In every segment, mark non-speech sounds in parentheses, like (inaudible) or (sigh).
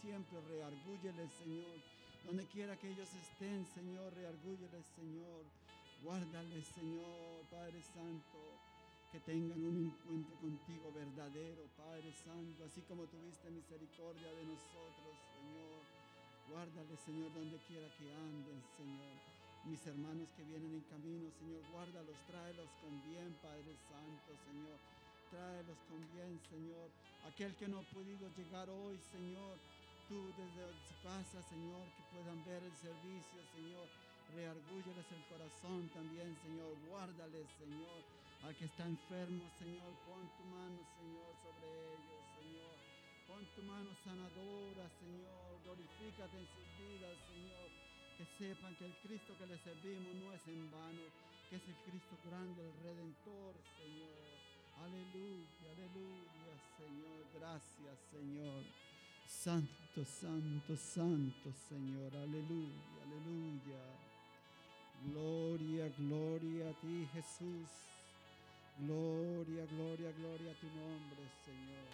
siempre, reargúyeles, Señor. Donde quiera que ellos estén, Señor, reargúyeles, Señor. Guárdales, Señor, Padre Santo. Que tengan un encuentro contigo verdadero, Padre Santo, así como tuviste misericordia de nosotros, Señor. Guárdales, Señor, donde quiera que anden, Señor. Mis hermanos que vienen en camino, Señor, guárdalos, tráelos con bien, Padre Santo, Señor. Tráelos con bien, Señor. Aquel que no ha podido llegar hoy, Señor, tú desde su casa, Señor, que puedan ver el servicio, Señor. Reargúyeles el corazón también, Señor. Guárdales, Señor. Al que está enfermo, Señor, pon tu mano, Señor, sobre ellos, Señor. Pon tu mano sanadora, Señor. Glorifícate en sus vidas, Señor. Que sepan que el Cristo que le servimos no es en vano, que es el Cristo grande, el Redentor, Señor. Aleluya, aleluya, Señor. Gracias, Señor. Santo, santo, santo, Señor. Aleluya, aleluya. Gloria, gloria a ti, Jesús. Gloria, gloria, gloria a tu nombre, Señor.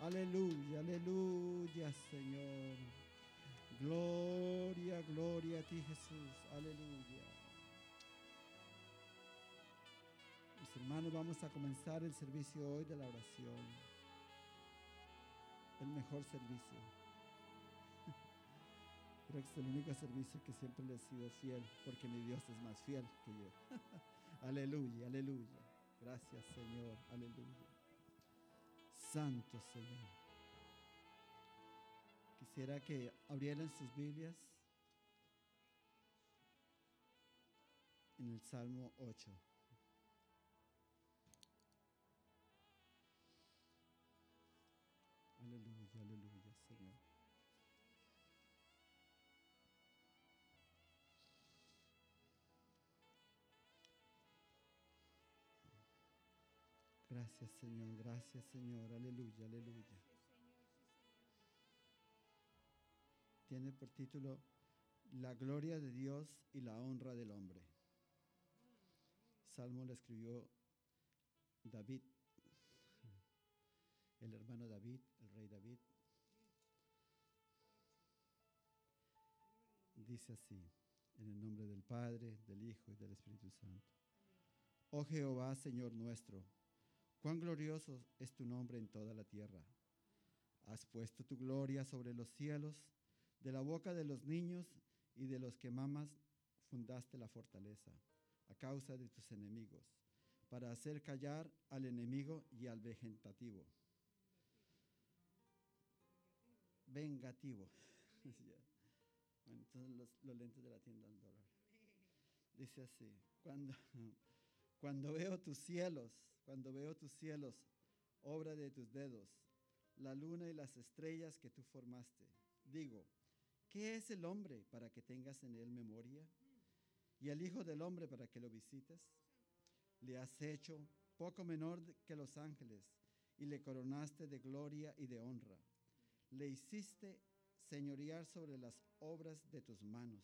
Aleluya, aleluya, Señor. Gloria, gloria a ti, Jesús. Aleluya. Mis hermanos, vamos a comenzar el servicio hoy de la oración. El mejor servicio. Creo que es el único servicio que siempre le he sido fiel, porque mi Dios es más fiel que yo. (laughs) aleluya, aleluya. Gracias Señor, aleluya. Santo Señor. Quisiera que abrieran sus Biblias en el Salmo 8. Aleluya, Señor. Gracias, Señor, gracias, Señor. Aleluya, aleluya. Tiene por título La gloria de Dios y la honra del hombre. Salmo lo escribió David el hermano David, el rey David, dice así, en el nombre del Padre, del Hijo y del Espíritu Santo. Oh Jehová, Señor nuestro, cuán glorioso es tu nombre en toda la tierra. Has puesto tu gloria sobre los cielos, de la boca de los niños y de los que mamas fundaste la fortaleza, a causa de tus enemigos, para hacer callar al enemigo y al vegetativo vengativo. (laughs) bueno, entonces los, lentes de la tienda del dólar. Dice así, cuando, (laughs) cuando veo tus cielos, cuando veo tus cielos, obra de tus dedos, la luna y las estrellas que tú formaste, digo, ¿qué es el hombre para que tengas en él memoria? ¿Y el Hijo del Hombre para que lo visites? Le has hecho poco menor que los ángeles y le coronaste de gloria y de honra le hiciste señorear sobre las obras de tus manos.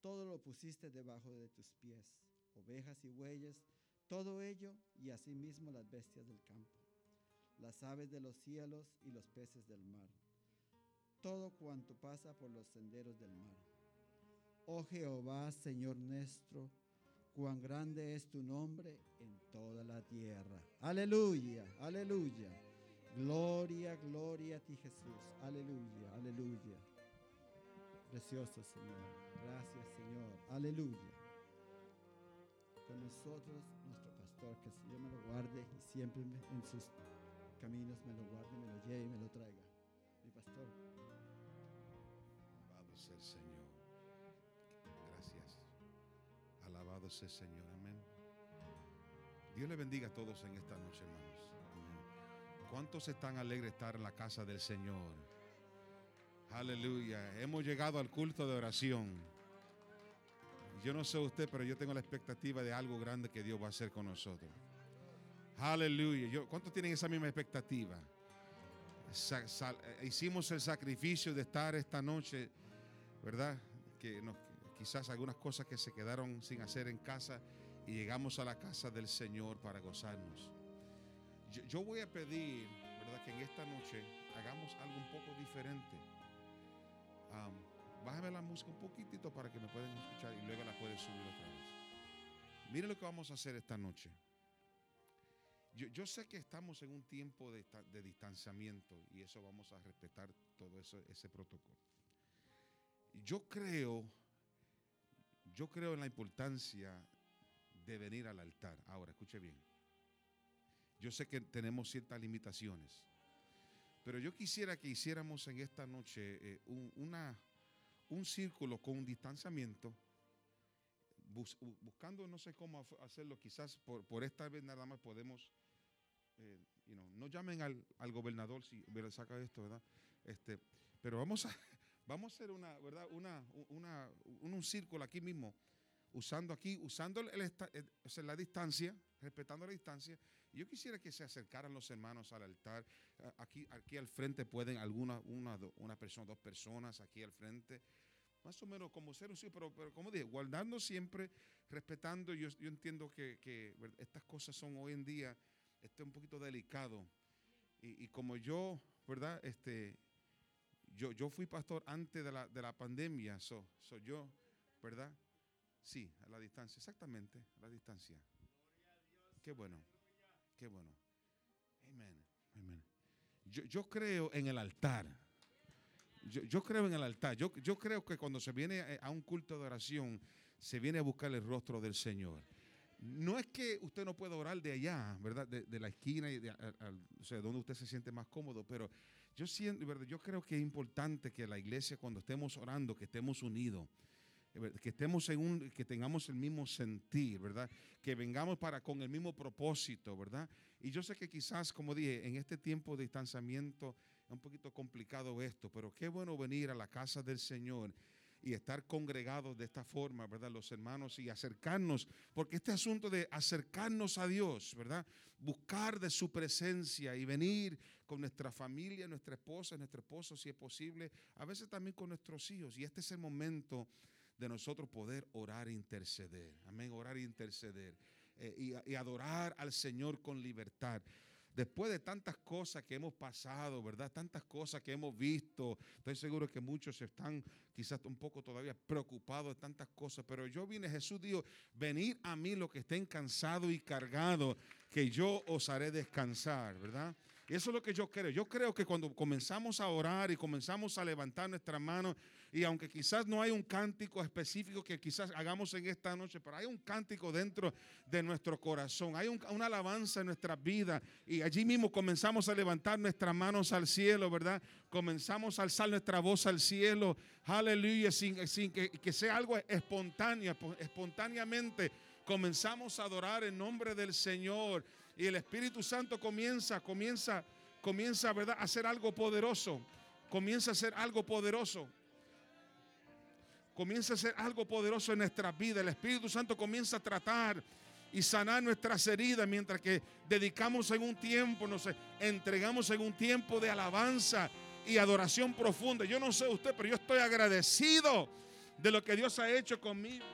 Todo lo pusiste debajo de tus pies, ovejas y bueyes, todo ello y asimismo las bestias del campo, las aves de los cielos y los peces del mar, todo cuanto pasa por los senderos del mar. Oh Jehová, Señor nuestro, cuán grande es tu nombre en toda la tierra. Aleluya, aleluya. Gloria, gloria a ti Jesús. Aleluya, aleluya. Precioso Señor. Gracias Señor. Aleluya. Con nosotros nuestro pastor, que el Señor me lo guarde y siempre en sus caminos me lo guarde, me lo lleve y me lo traiga. Mi pastor. Alabado sea el Señor. Gracias. Alabado sea el Señor. Amén. Dios le bendiga a todos en esta noche, hermanos. ¿Cuántos están alegres de estar en la casa del Señor? Aleluya. Hemos llegado al culto de oración. Yo no sé usted, pero yo tengo la expectativa de algo grande que Dios va a hacer con nosotros. Aleluya. ¿Cuántos tienen esa misma expectativa? hicimos el sacrificio de estar esta noche, ¿verdad? Que quizás algunas cosas que se quedaron sin hacer en casa y llegamos a la casa del Señor para gozarnos. Yo, voy a pedir, ¿verdad? Que en esta noche hagamos algo un poco diferente. Um, bájame la música un poquitito para que me puedan escuchar y luego la puedes subir otra vez. Mire lo que vamos a hacer esta noche. Yo, sé que estamos en un tiempo de, de, distanciamiento y eso vamos a respetar todo eso, ese protocolo. Yo creo, yo creo en la importancia de venir al altar. Ahora, escuche bien. Yo sé que tenemos ciertas limitaciones, pero yo quisiera que hiciéramos en esta noche eh, un, una, un círculo con un distanciamiento, buscando no sé cómo hacerlo, quizás por, por esta vez nada más podemos, eh, no llamen al, al, gobernador si saca esto, ¿verdad? Este, pero vamos a, (laughs) vamos a hacer una, ¿verdad? Una, una, un, un círculo aquí mismo usando aquí, usando el, la distancia, respetando la distancia. yo quisiera que se acercaran los hermanos al altar. Aquí, aquí al frente pueden alguna, una, una persona, dos personas aquí al frente. Más o menos como ser un sí, pero, pero como dije, guardando siempre, respetando. Yo, yo entiendo que, que, estas cosas son hoy en día este, un poquito delicado. Y, y como yo, ¿verdad? Este, yo, yo fui pastor antes de la, de la pandemia, soy so yo, ¿verdad? Sí, a la distancia, exactamente, a la distancia. Qué bueno, qué bueno. Amén, amén. Yo, yo creo en el altar. Yo, yo, creo en el altar. Yo, yo creo que cuando se viene a un culto de oración, se viene a buscar el rostro del Señor. No es que usted no pueda orar de allá, ¿verdad? De, la esquina y de, o sea, donde usted se siente más cómodo, pero yo siento, ¿verdad? Yo creo que es importante que la iglesia cuando estemos orando, que estemos unidos que estemos en un, que tengamos el mismo sentir, ¿verdad? Que vengamos para con el mismo propósito, ¿verdad? Y yo sé que quizás, como dije, en este tiempo de distanciamiento es un poquito complicado esto, pero qué bueno venir a la casa del Señor y estar congregados de esta forma, ¿verdad? Los hermanos y acercarnos, porque este asunto de acercarnos a Dios, ¿verdad? Buscar de su presencia y venir con nuestra familia, nuestra esposa, nuestro esposo, si es posible, a veces también con nuestros hijos. Y este es el momento de nosotros poder orar e interceder. Amén, orar e interceder. Eh, y, adorar al Señor con libertad. Después de tantas cosas que hemos pasado, ¿verdad? Tantas cosas que hemos visto. Estoy seguro que muchos están quizás un poco todavía preocupados de tantas cosas. Pero yo vine, Jesús dijo, venid a mí los que estén cansados y cargados, que yo os haré descansar, ¿verdad? Eso es lo que yo creo. Yo creo que cuando comenzamos a orar y comenzamos a levantar nuestras manos, y aunque quizás no hay un cántico específico que quizás hagamos en esta noche, pero hay un cántico dentro de nuestro corazón, hay una alabanza en nuestra vida. Y allí mismo comenzamos a levantar nuestras manos al cielo, ¿verdad? Comenzamos a alzar nuestra voz al cielo, aleluya, sin, que, que sea algo espontáneo, espontáneamente. Comenzamos a adorar en nombre del Señor y el Espíritu Santo comienza, comienza, comienza, ¿verdad? A hacer algo poderoso. Comienza a hacer algo poderoso comienza a ser algo poderoso en nuestra vida. El Espíritu Santo comienza a tratar y sanar nuestras heridas mientras que dedicamos en un tiempo, no sé, entregamos en un tiempo de alabanza y adoración profunda. Yo no sé usted, pero yo estoy agradecido de lo que Dios ha hecho conmigo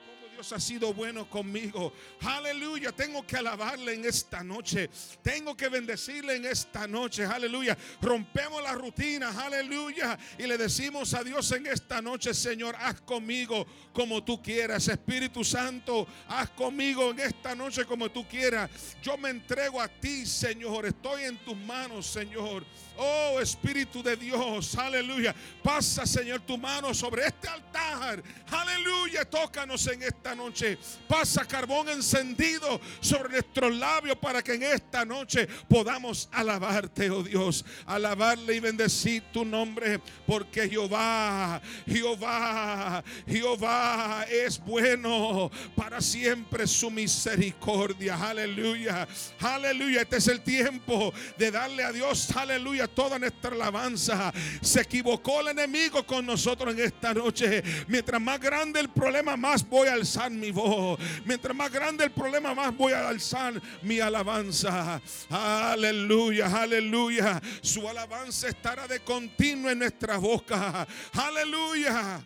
ha sido bueno conmigo. Aleluya. Tengo que alabarle en esta noche. Tengo que bendecirle en esta noche. Aleluya. Rompemos la rutina. Aleluya. Y le decimos a Dios en esta noche, Señor, haz conmigo como tú quieras. Espíritu Santo, haz conmigo en esta noche como tú quieras. Yo me entrego a ti, Señor. Estoy en tus manos, Señor. Oh Espíritu de Dios, aleluya. Pasa, Señor, tu mano sobre este altar. Aleluya. Tócanos en esta noche. Pasa carbón encendido sobre nuestros labios para que en esta noche podamos alabarte, oh Dios. Alabarle y bendecir tu nombre. Porque Jehová, Jehová, Jehová es bueno para siempre su misericordia. Aleluya. Aleluya. Este es el tiempo de darle a Dios, aleluya toda nuestra alabanza. Se equivocó el enemigo con nosotros en esta noche. Mientras más grande el problema, más voy a alzar mi voz. Mientras más grande el problema, más voy a alzar mi alabanza. Aleluya, aleluya. Su alabanza estará de continuo en nuestra boca. Aleluya.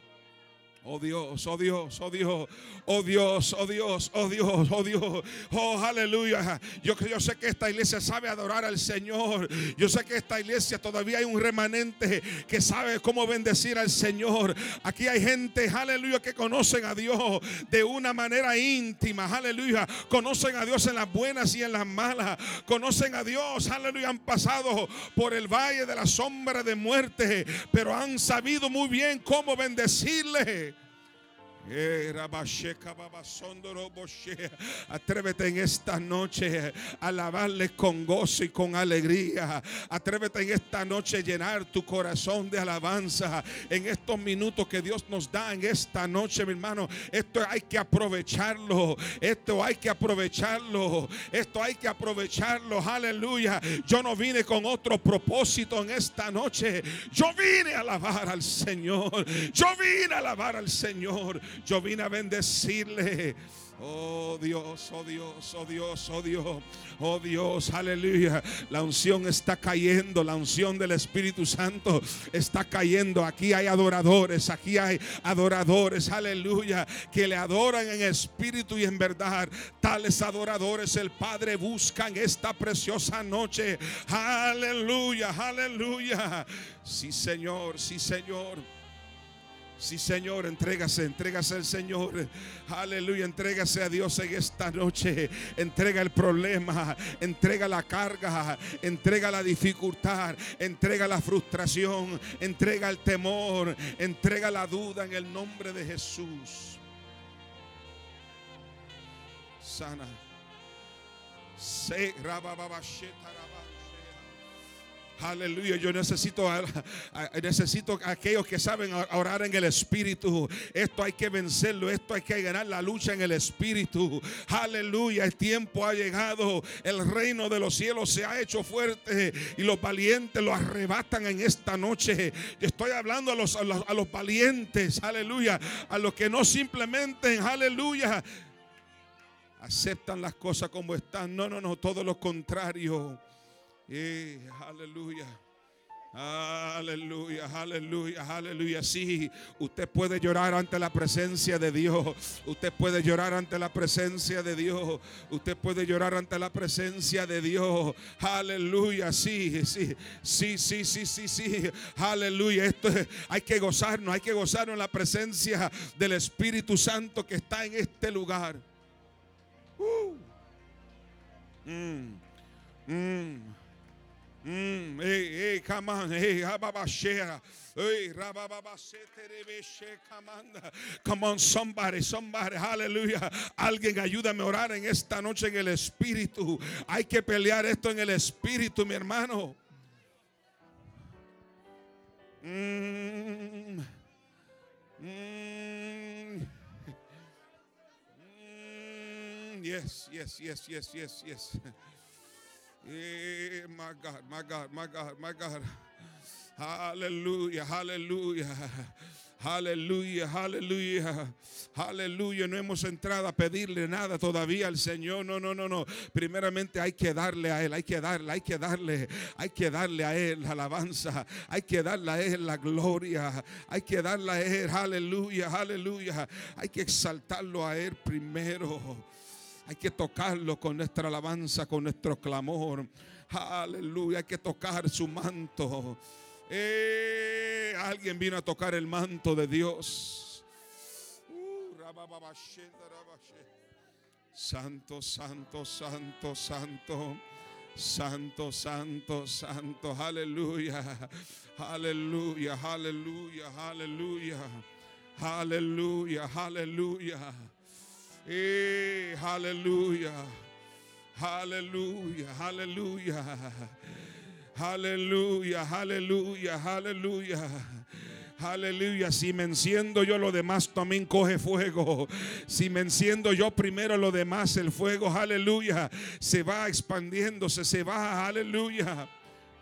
Oh Dios, oh Dios, oh Dios, oh Dios, oh Dios, oh Dios, oh Dios, oh aleluya. Yo, yo sé que esta iglesia sabe adorar al Señor. Yo sé que esta iglesia todavía hay un remanente que sabe cómo bendecir al Señor. Aquí hay gente, aleluya, que conocen a Dios de una manera íntima, aleluya. Conocen a Dios en las buenas y en las malas. Conocen a Dios, aleluya. Han pasado por el valle de la sombra de muerte, pero han sabido muy bien cómo bendecirle. Atrévete en esta noche a alabarle con gozo y con alegría. Atrévete en esta noche a llenar tu corazón de alabanza. En estos minutos que Dios nos da en esta noche, mi hermano, esto hay que aprovecharlo. Esto hay que aprovecharlo. Esto hay que aprovecharlo. Aleluya. Yo no vine con otro propósito en esta noche. Yo vine a alabar al Señor. Yo vine a alabar al Señor. Yo vine a bendecirle. Oh Dios, oh Dios, oh Dios, oh Dios, oh Dios, aleluya. La unción está cayendo, la unción del Espíritu Santo está cayendo. Aquí hay adoradores, aquí hay adoradores, aleluya, que le adoran en espíritu y en verdad. Tales adoradores el Padre busca en esta preciosa noche. Aleluya, aleluya. Sí, Señor, sí, Señor. Sí, Señor, entrégase, entrégase al Señor. Aleluya, entrégase a Dios en esta noche. Entrega el problema, entrega la carga, entrega la dificultad, entrega la frustración, entrega el temor, entrega la duda en el nombre de Jesús. Sana. Se Aleluya, yo necesito, necesito aquellos que saben orar en el Espíritu. Esto hay que vencerlo, esto hay que ganar la lucha en el Espíritu. Aleluya, el tiempo ha llegado, el reino de los cielos se ha hecho fuerte y los valientes lo arrebatan en esta noche. Estoy hablando a los, a los, a los valientes, aleluya, a los que no simplemente, aleluya, aceptan las cosas como están. No, no, no, todo lo contrario aleluya. Aleluya, aleluya, aleluya. Sí, usted puede llorar ante la presencia de Dios. Usted puede llorar ante la presencia de Dios. Usted puede llorar ante la presencia de Dios. Aleluya, sí, sí, sí, sí, sí, sí. Aleluya. Esto hay que gozarnos, hay que gozarnos en la presencia del Espíritu Santo que está en este lugar. Uh. Mm, mm. Mm, hey, hey, come on. Hey, Hey, come on, somebody, somebody, hallelujah. Alguien ayúdame a orar en esta noche en el Espíritu. Hay que pelear esto en el Espíritu, mi hermano. Mm, mm, yes, yes, yes, yes, yes, yes. Yeah, my God, my God, my God, my God. Aleluya, aleluya. Aleluya, aleluya, aleluya. No hemos entrado a pedirle nada todavía al Señor. No, no, no, no. Primeramente hay que darle a Él, hay que darle, hay que darle, hay que darle a Él la alabanza, hay que darle a Él la gloria, hay que darle a Él, aleluya, aleluya. Hay que exaltarlo a Él primero. Hay que tocarlo con nuestra alabanza, con nuestro clamor. Aleluya, hay que tocar su manto. Eh, alguien vino a tocar el manto de Dios. Uh, santo, santo, santo, santo. Santo, santo, santo. Aleluya. Aleluya, aleluya, aleluya. Aleluya, aleluya. Eh, aleluya. Aleluya, aleluya. Aleluya, aleluya, aleluya. Aleluya, si me enciendo yo lo demás también coge fuego. Si me enciendo yo primero lo demás, el fuego, aleluya, se va expandiéndose, se va, aleluya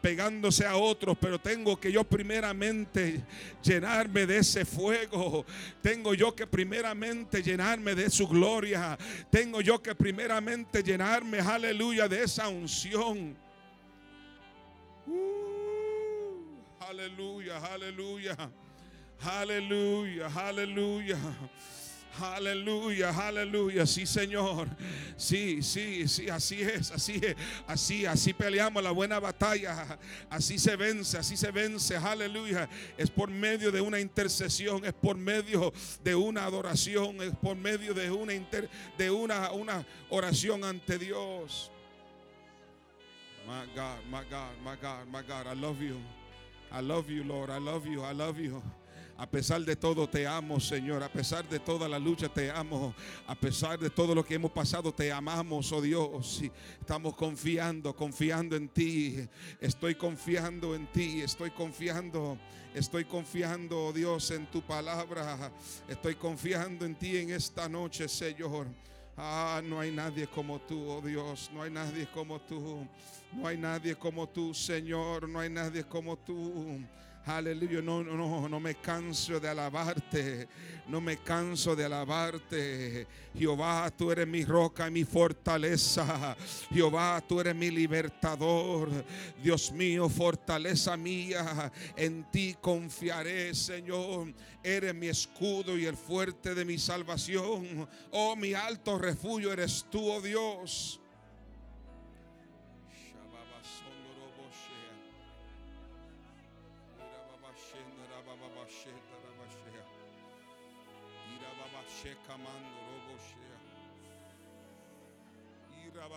pegándose a otros, pero tengo que yo primeramente llenarme de ese fuego. Tengo yo que primeramente llenarme de su gloria. Tengo yo que primeramente llenarme, aleluya, de esa unción. Uh, aleluya, aleluya. Aleluya, aleluya. Aleluya, aleluya, sí Señor. Sí, sí, sí, así es, así es, así, así peleamos la buena batalla. Así se vence, así se vence, aleluya. Es por medio de una intercesión, es por medio de una adoración, es por medio de una inter, de una, una oración ante Dios. My God, my God, my God, my God, I love you. I love you, Lord. I love you. I love you. A pesar de todo te amo, Señor. A pesar de toda la lucha te amo. A pesar de todo lo que hemos pasado te amamos, oh Dios. estamos confiando, confiando en ti. Estoy confiando en ti. Estoy confiando. Estoy confiando, oh Dios, en tu palabra. Estoy confiando en ti en esta noche, Señor. Ah, no hay nadie como tú, oh Dios. No hay nadie como tú. No hay nadie como tú, Señor. No hay nadie como tú. Aleluya, no, no, no me canso de alabarte, no me canso de alabarte. Jehová, tú eres mi roca y mi fortaleza. Jehová, tú eres mi libertador. Dios mío, fortaleza mía, en ti confiaré, Señor. Eres mi escudo y el fuerte de mi salvación. Oh, mi alto refugio eres tú, oh Dios.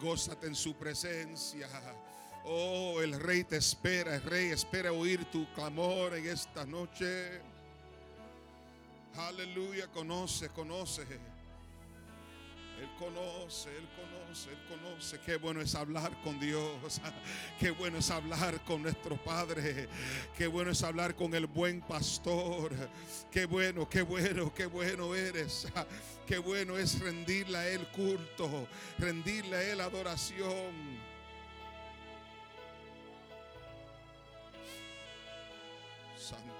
gózate en su presencia. Oh, el rey te espera, el rey espera oír tu clamor en esta noche. Aleluya, conoce, conoce. Él conoce, Él conoce, Él conoce. Qué bueno es hablar con Dios. (laughs) Qué bueno es hablar con nuestro Padre. Qué bueno es hablar con el buen pastor. Qué bueno, qué bueno, qué bueno eres. (laughs) Qué bueno es rendirle a Él culto, rendirle a Él adoración. Santo,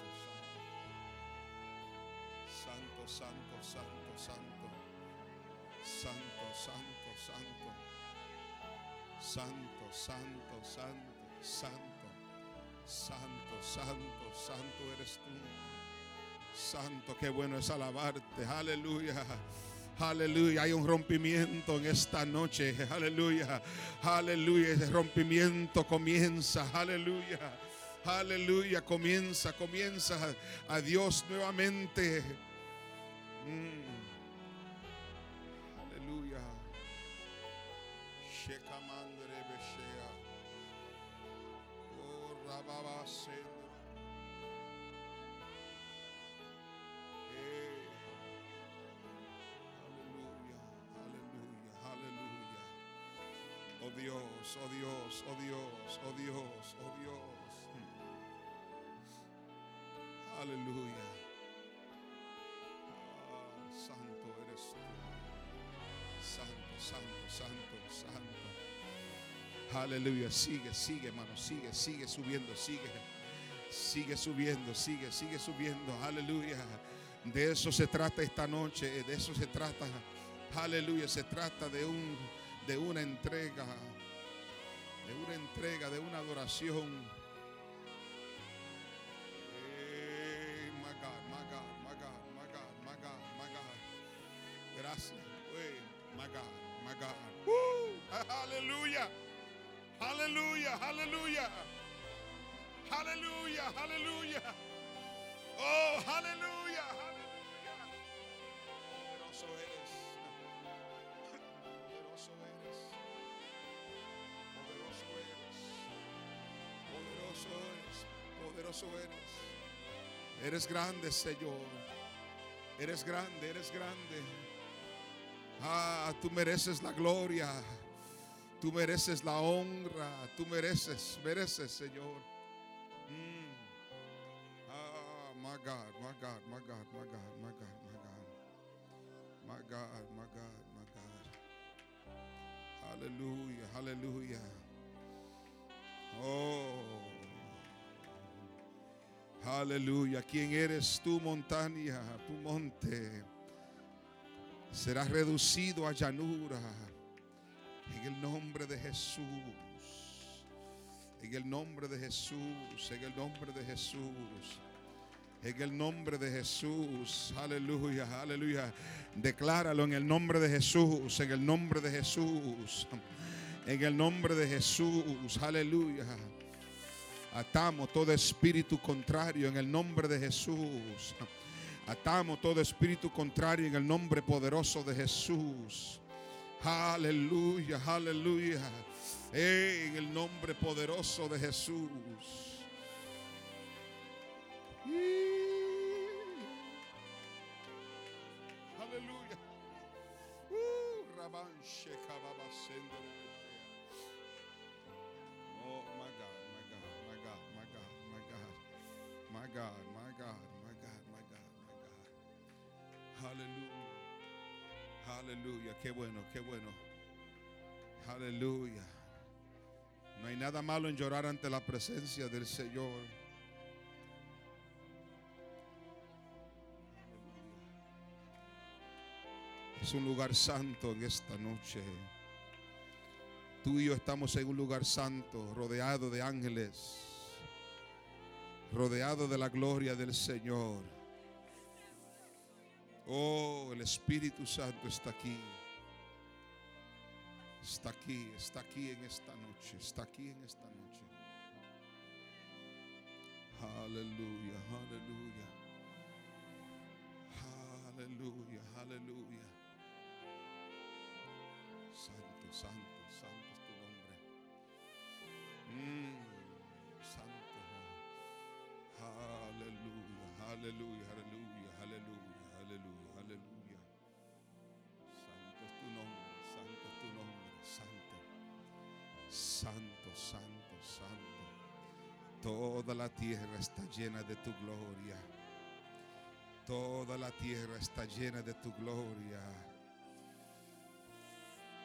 santo, santo, santo, santo, santo, santo, santo, santo. Santo, santo, santo, santo. Santo, santo, santo eres tú. Santo, qué bueno es alabarte. Aleluya. Aleluya, hay un rompimiento en esta noche. Aleluya, aleluya, ese rompimiento comienza. Aleluya, aleluya, comienza, comienza a Dios nuevamente. Mm. Oh, rababase. oh Dios, oh Dios, oh Dios, oh Dios, oh Dios. Aleluya. Santo, santo, santo. Aleluya. Sigue, sigue, hermano. Sigue, sigue subiendo, sigue. Sigue subiendo, sigue, sigue subiendo. Aleluya. De eso se trata esta noche. De eso se trata. Aleluya. Se trata de un de una entrega, de una entrega, de una adoración. Aleluya, aleluya. Aleluya. Oh, aleluya, aleluya. Poderoso eres. Poderoso eres. Poderoso eres. Poderoso eres. Poderoso eres. Eres grande, Señor. Eres grande, eres grande. Ah, tú mereces la gloria. Tú mereces la honra. Tú mereces, mereces, Señor. Mm. Ah, my God, my God, my God, my God, my God, my God. My God, my God, my God. Hallelujah, hallelujah. Oh. Aleluya. ¿Quién eres tú, montaña, tu monte? Será reducido a llanura. En el nombre de Jesús. En el nombre de Jesús. En el nombre de Jesús. En el nombre de Jesús. Aleluya, aleluya. Decláralo en el nombre de Jesús. En el nombre de Jesús. En el nombre de Jesús. Aleluya. Atamos todo espíritu contrario en el nombre de Jesús. Atamos todo espíritu contrario en el nombre poderoso de Jesús. Aleluya, aleluya. En el nombre poderoso de Jesús. Aleluya. Uh. Oh my God, my God, my God, my God, my God, my God, my God, my God, my God, my God. Aleluya. Aleluya. Qué bueno, qué bueno. Aleluya. No hay nada malo en llorar ante la presencia del Señor. Es un lugar santo en esta noche. Tú y yo estamos en un lugar santo, rodeado de ángeles, rodeado de la gloria del Señor. Oh, el Espíritu Santo está aquí. Está aquí, está aquí en esta noche, está aquí en esta noche. Aleluya, aleluya. Aleluya, aleluya. Santo, santo, santo es tu nombre. Mm, santo. Aleluya, aleluya, Toda la tierra está llena de tu gloria. Toda la tierra está llena de tu gloria.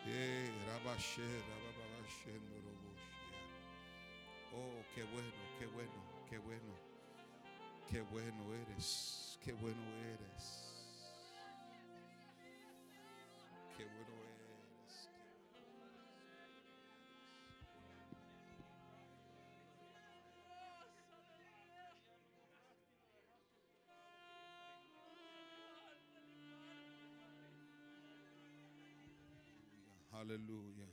Eh. Oh, qué bueno, qué bueno, qué bueno. Qué bueno eres, qué bueno eres. Hallelujah.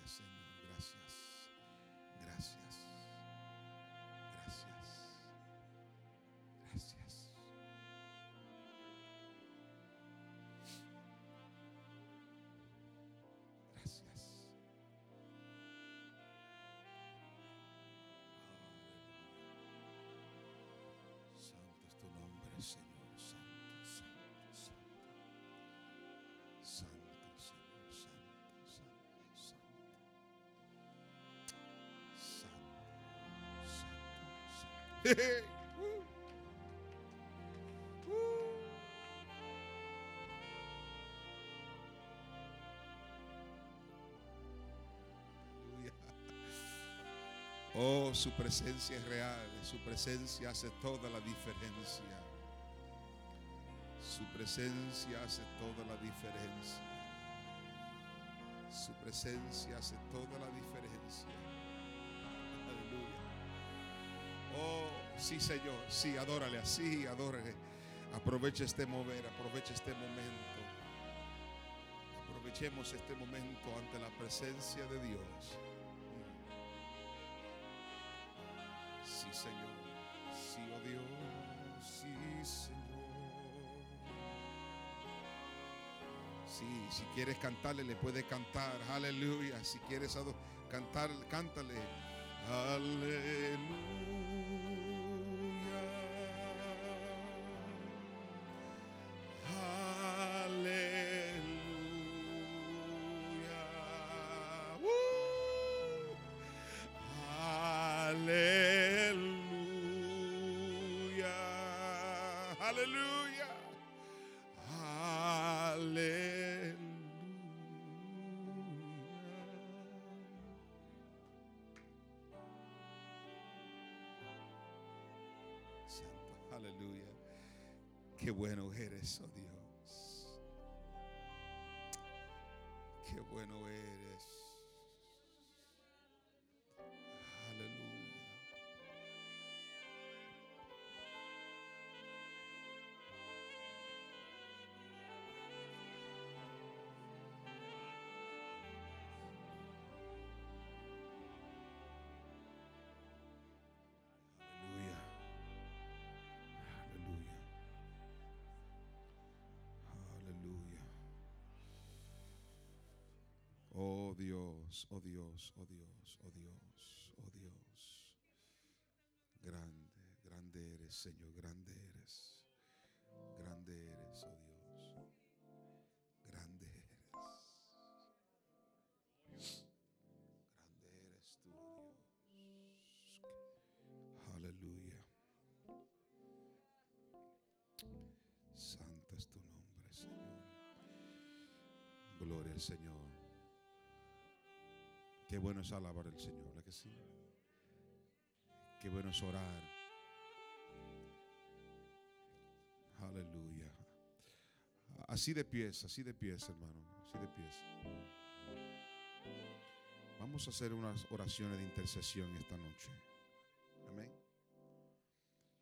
yes, yes. Amen. (laughs) Oh, su presencia es real, su presencia hace toda la diferencia. Su presencia hace toda la diferencia. Su presencia hace toda la diferencia. Sí, Señor. Sí, adórale así, adórale. Aprovecha este mover, aprovecha este momento. Aprovechemos este momento ante la presencia de Dios. Sí, Señor. Sí, oh Dios. Sí, Señor. Sí, si quieres cantarle, le puedes cantar. Aleluya. Si quieres cantar, cántale. Aleluya. Qué bueno eres, oh Dios. Oh Dios, oh Dios, oh Dios, oh Dios, oh Dios. Grande, grande eres, Señor, grande eres. Grande eres, oh Dios. Grande eres. Grande eres tú, Dios. Aleluya. Santo es tu nombre, Señor. Gloria al Señor. Qué bueno es alabar al Señor, ¿verdad sí? Qué bueno es orar. Aleluya. Así de pies, así de pies, hermano, así de pies. Vamos a hacer unas oraciones de intercesión esta noche. Amén.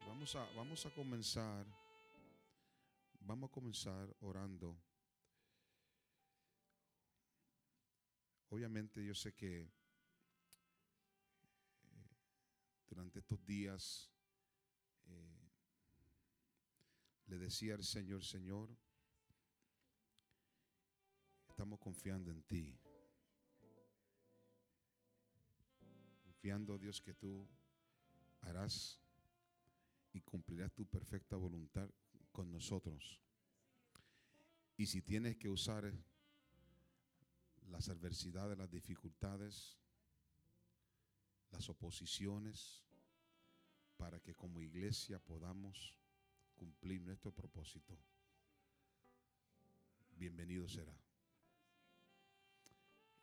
Vamos a, vamos a comenzar, vamos a comenzar orando Obviamente yo sé que eh, durante estos días eh, le decía al Señor, Señor, estamos confiando en ti. Confiando, Dios, que tú harás y cumplirás tu perfecta voluntad con nosotros. Y si tienes que usar las adversidades, las dificultades, las oposiciones, para que como iglesia podamos cumplir nuestro propósito. Bienvenido será.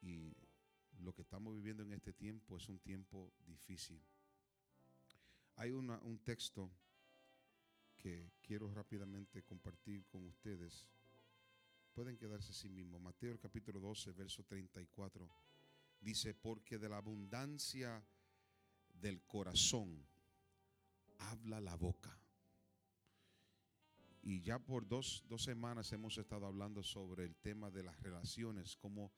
Y lo que estamos viviendo en este tiempo es un tiempo difícil. Hay un texto que quiero rápidamente compartir con ustedes Pueden quedarse así mismo. Mateo el capítulo 12, verso 34. Dice, porque de la abundancia del corazón habla la boca. Y ya por dos, dos semanas hemos estado hablando sobre el tema de las relaciones, cómo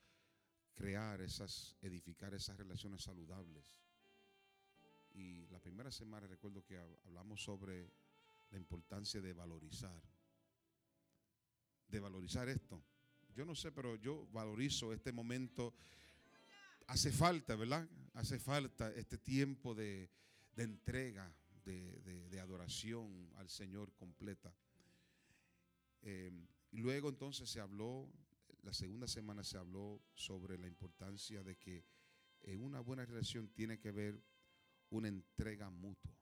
crear esas, edificar esas relaciones saludables. Y la primera semana recuerdo que hablamos sobre la importancia de valorizar de valorizar esto. Yo no sé, pero yo valorizo este momento. Hace falta, ¿verdad? Hace falta este tiempo de, entrega, de, adoración al Señor completa. Eh, luego entonces se habló, la segunda semana se habló sobre la importancia de que en una buena relación tiene que haber una entrega mutua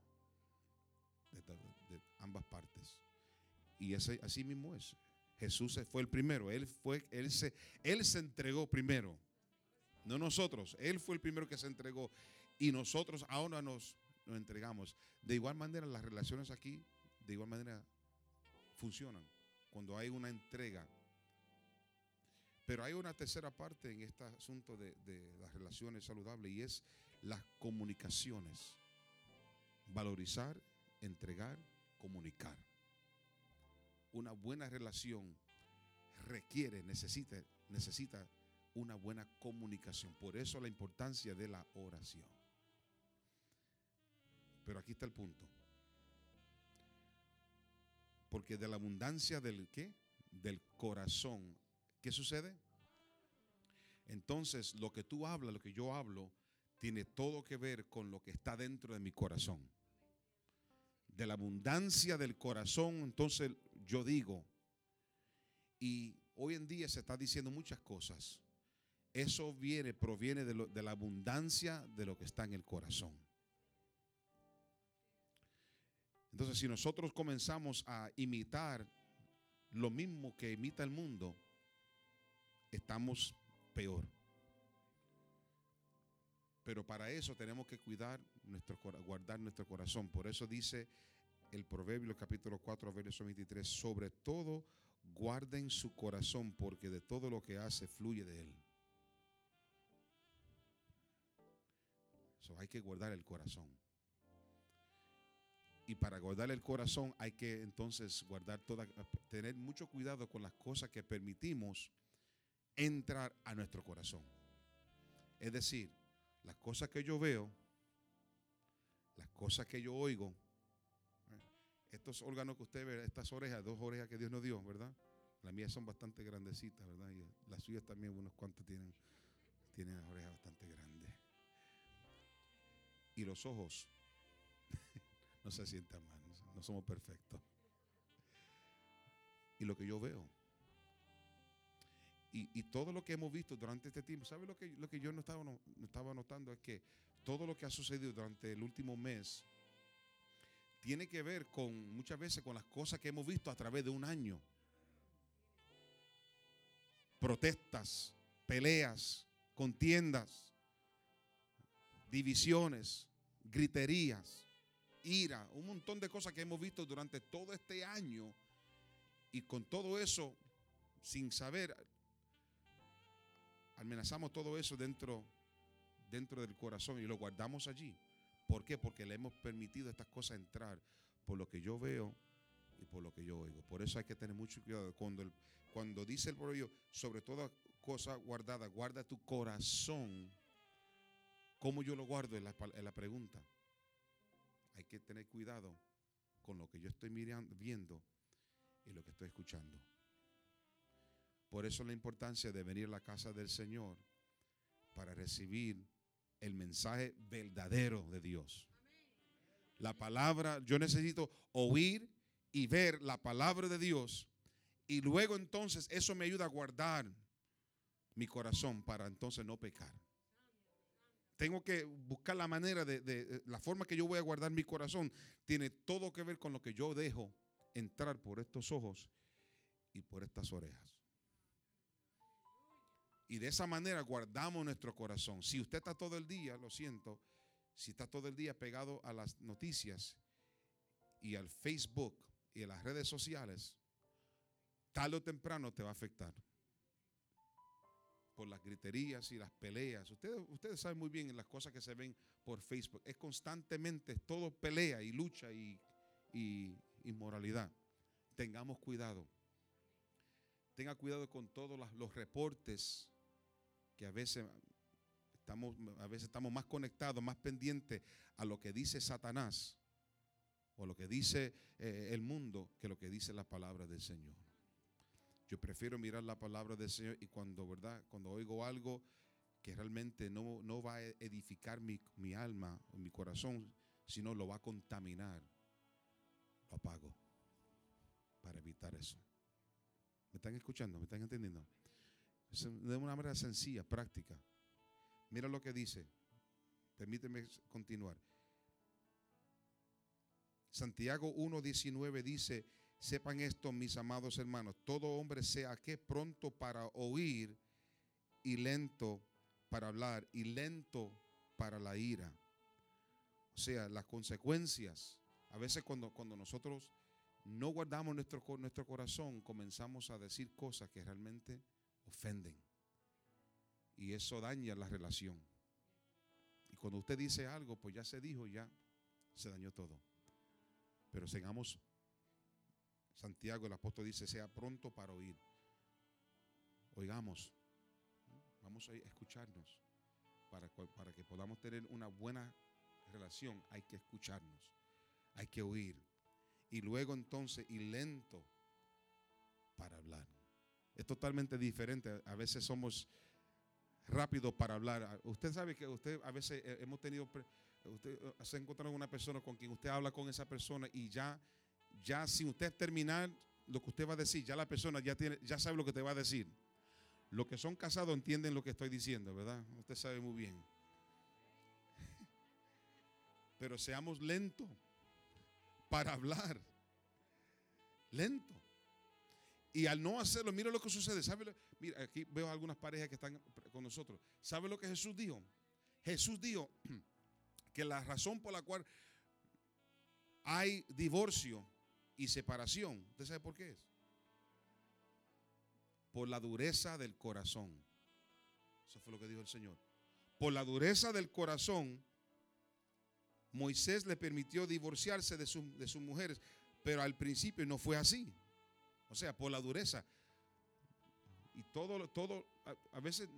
de, ambas partes. Y así mismo es. Jesús fue el primero. Él, fue, él, se, él se entregó primero. No nosotros. Él fue el primero que se entregó. Y nosotros ahora nos, nos entregamos. De igual manera, las relaciones aquí, de igual manera, funcionan. Cuando hay una entrega. Pero hay una tercera parte en este asunto de, de las relaciones saludables y es las comunicaciones. Valorizar entregar, comunicar. Una buena relación requiere, necesita, necesita una buena comunicación. Por eso la importancia de la oración. Pero aquí está el punto. Porque de la abundancia del qué? Del corazón. ¿Qué sucede? Entonces, lo que tú hablas, lo que yo hablo, tiene todo que ver con lo que está dentro de mi corazón. De la abundancia del corazón, entonces yo digo, y hoy en día se está diciendo muchas cosas. Eso viene, proviene de, la abundancia de lo que está en el corazón. Entonces, si nosotros comenzamos a imitar lo mismo que imita el mundo, estamos peor. Pero para eso tenemos que cuidar nuestro guardar nuestro corazón. Por eso dice el Proverbio capítulo 4 verso 23, sobre todo guarden su corazón porque de todo lo que hace fluye de él. hay que guardar el corazón. Y para guardar el corazón hay que entonces guardar toda, tener mucho cuidado con las cosas que permitimos entrar a nuestro corazón. Es decir, las cosas que yo veo, las cosas que yo oigo. Estos órganos que usted ve, estas orejas, dos orejas que Dios nos dio, ¿verdad? Las mías son bastante grandecitas, ¿verdad? Y las suyas también, unos cuantos tienen, tienen las orejas bastante grandes. Y los ojos, (laughs) no se sientan mal, no somos perfectos. Y lo que yo veo. Y, todo lo que hemos visto durante este tiempo, ¿sabe lo que, lo que yo no estaba, no, estaba notando? Es que todo lo que ha sucedido durante el último mes tiene que ver con muchas veces con las cosas que hemos visto a través de un año. Protestas, peleas, contiendas, divisiones, griterías, ira, un montón de cosas que hemos visto durante todo este año. Y con todo eso, sin saber, amenazamos todo eso dentro, dentro del corazón y lo guardamos allí. ¿Por qué? Porque le hemos permitido estas cosas entrar por lo que yo veo y por lo que yo oigo. Por eso hay que tener mucho cuidado. Cuando, el, cuando dice el proverbio, sobre toda cosa guardada, guarda tu corazón. ¿Cómo yo lo guardo? En la, en la pregunta hay que tener cuidado con lo que yo estoy mirando, viendo y lo que estoy escuchando. Por eso la importancia de venir a la casa del Señor para recibir el mensaje verdadero de Dios. La palabra, yo necesito oír y ver la palabra de Dios y luego entonces eso me ayuda a guardar mi corazón para entonces no pecar tengo que buscar la manera de, la forma que yo voy a guardar mi corazón. Tiene todo que ver con lo que yo dejo entrar por estos ojos y por estas orejas. Y de esa manera guardamos nuestro corazón. Si usted está todo el día, lo siento, si está todo el día pegado a las noticias y al Facebook y a las redes sociales, tarde o temprano te va a afectar por las griterías y las peleas. Ustedes, ustedes saben muy bien las cosas que se ven por Facebook. Es constantemente todo pelea y lucha y, inmoralidad. Tengamos cuidado. Tenga cuidado con todos los reportes que a veces estamos, a veces estamos más conectados, más pendientes a lo que dice Satanás o lo que dice eh, el mundo que lo que dice la palabra del Señor. Yo prefiero mirar la palabra del Señor y cuando, ¿verdad? Cuando oigo algo que realmente no, no va a edificar mi, mi alma o mi corazón, sino lo va a contaminar, lo apago para evitar eso. ¿Me están escuchando? ¿Me están entendiendo? De una manera sencilla, práctica. Mira lo que dice. Permíteme continuar. Santiago 1.19 dice, Sepan esto, mis amados hermanos, todo hombre sea que pronto para oír y lento para hablar y lento para la ira. O sea, las consecuencias, a veces cuando, cuando nosotros no guardamos nuestro, nuestro corazón, comenzamos a decir cosas que realmente ofenden. Y eso daña la relación. Y cuando usted dice algo, pues ya se dijo, ya se dañó todo. Pero sigamos, Santiago el apóstol dice, sea pronto para oír. Oigamos, vamos a escucharnos. Para, para que podamos tener una buena relación hay que escucharnos, hay que oír. Y luego entonces, y lento para hablar. Es totalmente diferente. A veces somos rápidos para hablar. Usted sabe que usted a veces eh, hemos tenido, usted eh, se ha encontrado con una persona con quien usted habla con esa persona y ya, ya sin usted terminar lo que usted va a decir, ya la persona ya, tiene, ya sabe lo que te va a decir. Los que son casados entienden lo que estoy diciendo, ¿verdad? Usted sabe muy bien. (laughs) Pero seamos lentos para hablar. Lento. Y al no hacerlo, mira lo que sucede. ¿Sabe? Mira, aquí veo algunas parejas que están con nosotros. ¿Sabe lo que Jesús dijo? Jesús dijo (clears throat) que la razón por la cual hay divorcio y separación, ¿usted sabe por qué es? Por la dureza del corazón. Eso fue lo que dijo el Señor. Por la dureza del corazón, Moisés le permitió divorciarse de, de sus mujeres, pero al principio no fue así. O sea, por la dureza. Y todo, todo, a, veces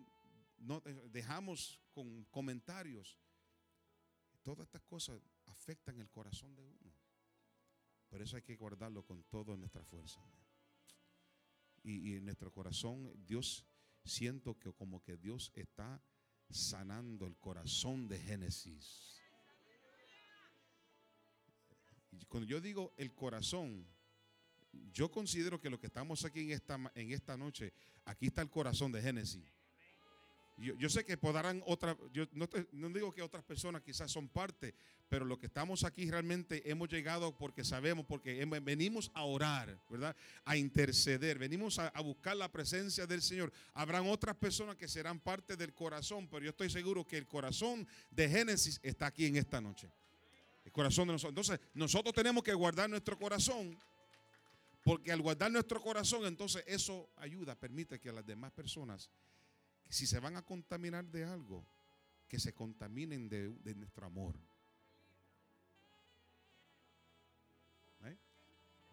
no dejamos con comentarios. Todas estas cosas afectan el corazón de uno. Por eso hay que guardarlo con toda nuestra fuerza. Y, y, en nuestro corazón, Dios, siento que como que Dios está sanando el corazón de Génesis. Y cuando yo digo el corazón, yo considero que lo que estamos aquí en esta, en esta noche, aquí está el corazón de Génesis. Yo, sé que podrán otras, yo no, digo que otras personas quizás son parte, pero lo que estamos aquí realmente hemos llegado porque sabemos, porque venimos a orar, ¿verdad? A interceder, venimos a, a, buscar la presencia del Señor. Habrán otras personas que serán parte del corazón, pero yo estoy seguro que el corazón de Génesis está aquí en esta noche. El corazón de nosotros. Entonces, nosotros tenemos que guardar nuestro corazón porque al guardar nuestro corazón, entonces eso ayuda, permite que las demás personas, si se van a contaminar de algo, que se contaminen de, nuestro amor. ¿Eh?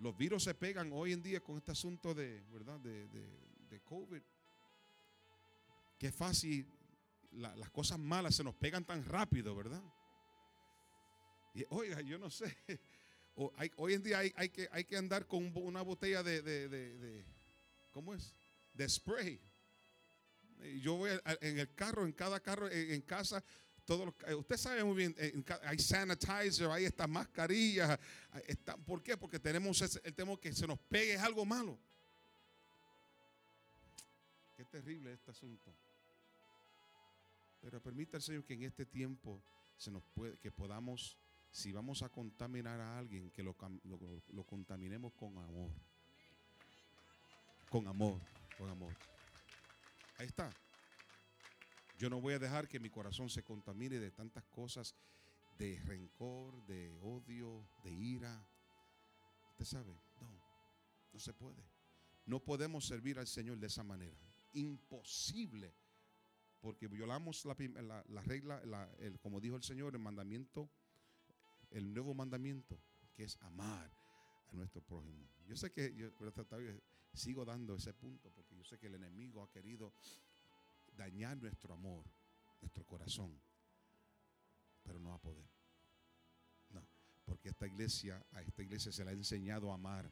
Los virus se pegan hoy en día con este asunto de, ¿verdad? De, de, COVID. Qué fácil, las cosas malas se nos pegan tan rápido, ¿verdad? Y oiga, yo no sé, hoy en día hay, que, andar con una botella de, ¿cómo es? De spray. Yo voy en el carro, en cada carro, en, casa, todos eh, usted sabe muy bien, hay sanitizer, hay estas mascarillas. Está, ¿Por qué? Porque tenemos el temor que se nos pegue algo malo. Qué terrible este asunto. Pero permita al Señor que en este tiempo se nos puede, que podamos si vamos a contaminar a alguien, que lo, lo, contaminemos con amor. Con amor, con amor. Ahí está. Yo no voy a dejar que mi corazón se contamine de tantas cosas, de rencor, de odio, de ira. Usted sabe, no, no se puede. No podemos servir al Señor de esa manera. Imposible. Porque violamos la, regla, el, como dijo el Señor, el mandamiento el nuevo mandamiento, que es amar a nuestro prójimo. Yo sé que yo sigo dando ese punto porque yo sé que el enemigo ha querido dañar nuestro amor, nuestro corazón, pero no va a poder. No, porque esta iglesia, a esta iglesia se le ha enseñado a amar,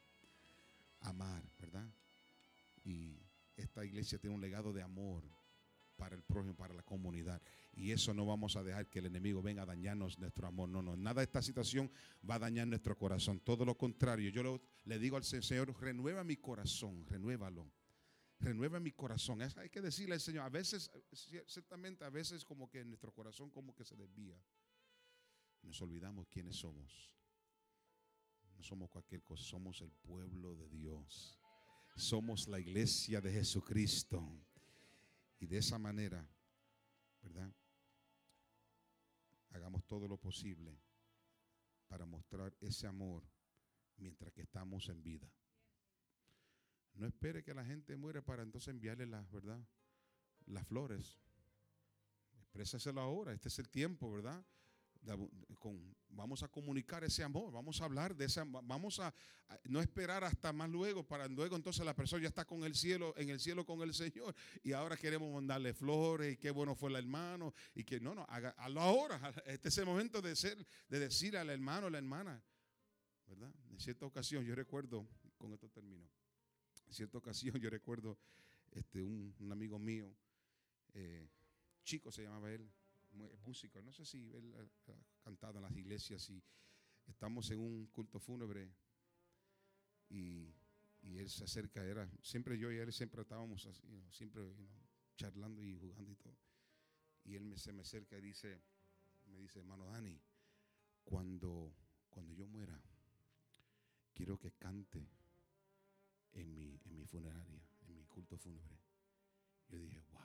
amar, ¿verdad? Y esta iglesia tiene un legado de amor para el prójimo, para la comunidad. Y eso no vamos a dejar que el enemigo venga a dañarnos nuestro amor. No, no, nada de esta situación va a dañar nuestro corazón. Todo lo contrario, yo le digo al Señor, renueva mi corazón, renuévalo. Renueva mi corazón. hay que decirle al Señor, a veces, ciertamente a veces como que nuestro corazón como que se desvía. Nos olvidamos quiénes somos. No somos cualquier cosa, somos el pueblo de Dios. Somos la iglesia de Jesucristo. Y de esa manera, ¿verdad? Hagamos todo lo posible para mostrar ese amor mientras que estamos en vida. No espere que la gente muera para entonces enviarle las, ¿verdad? Las flores. Exprésaselo ahora, este es el tiempo, ¿verdad? Vamos a comunicar ese amor, vamos a hablar de ese vamos a, no esperar hasta más luego para luego entonces la persona ya está con el cielo, en el cielo con el Señor y ahora queremos mandarle flores y qué bueno fue el hermano y que no, no, haga, ahora, (laughs) este es el momento de ser, de decir al hermano, la hermana, ¿verdad? En cierta ocasión yo recuerdo, con esto termino, en cierta ocasión yo recuerdo este, un, amigo mío, eh, chico se llamaba él, músico, no sé si él ha cantado en las iglesias y estamos en un culto fúnebre y, él se acerca, era, siempre yo y él siempre estábamos así, siempre charlando y jugando y todo. Y él me, se me acerca y dice, me dice, hermano Dani, cuando, cuando yo muera, quiero que cante en mi, en mi funeraria, en mi culto fúnebre. Yo dije, wow.